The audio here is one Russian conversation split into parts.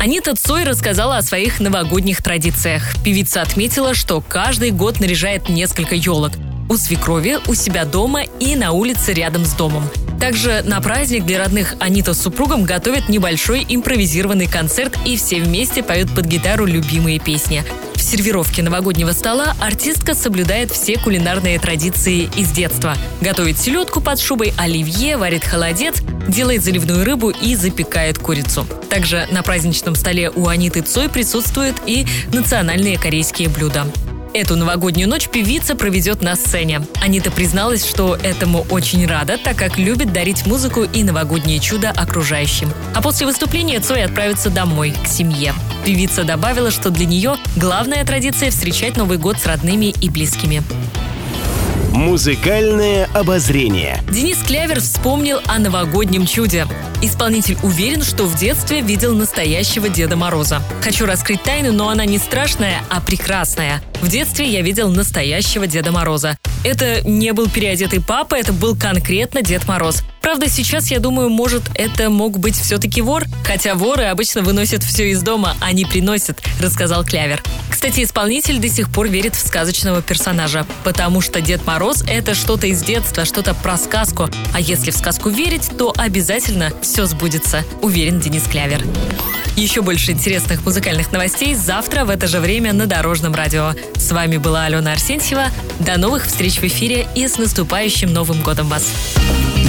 Анита Цой рассказала о своих новогодних традициях. Певица отметила, что каждый год наряжает несколько елок. У свекрови, у себя дома и на улице рядом с домом. Также на праздник для родных Анита с супругом готовят небольшой импровизированный концерт и все вместе поют под гитару любимые песни. В сервировке новогоднего стола артистка соблюдает все кулинарные традиции из детства. Готовит селедку под шубой, оливье, варит холодец, делает заливную рыбу и запекает курицу. Также на праздничном столе у Аниты Цой присутствуют и национальные корейские блюда. Эту новогоднюю ночь певица проведет на сцене. Анита призналась, что этому очень рада, так как любит дарить музыку и новогоднее чудо окружающим. А после выступления Цой отправится домой, к семье. Певица добавила, что для нее главная традиция встречать Новый год с родными и близкими. Музыкальное обозрение. Денис Клявер вспомнил о новогоднем чуде. Исполнитель уверен, что в детстве видел настоящего Деда Мороза. Хочу раскрыть тайну, но она не страшная, а прекрасная. В детстве я видел настоящего Деда Мороза. Это не был переодетый папа, это был конкретно Дед Мороз. Правда, сейчас, я думаю, может, это мог быть все-таки вор, хотя воры обычно выносят все из дома, а не приносят, рассказал Клявер. Кстати, исполнитель до сих пор верит в сказочного персонажа, потому что Дед Мороз — это что-то из детства, что-то про сказку. А если в сказку верить, то обязательно все сбудется, уверен Денис Клявер. Еще больше интересных музыкальных новостей завтра в это же время на Дорожном радио. С вами была Алена Арсентьева. До новых встреч в эфире и с наступающим Новым годом вас!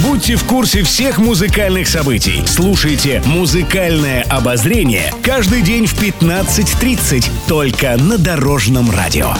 Будьте в курсе всех музыкальных событий. Слушайте «Музыкальное обозрение» каждый день в 15.30 только на Дорожном радио.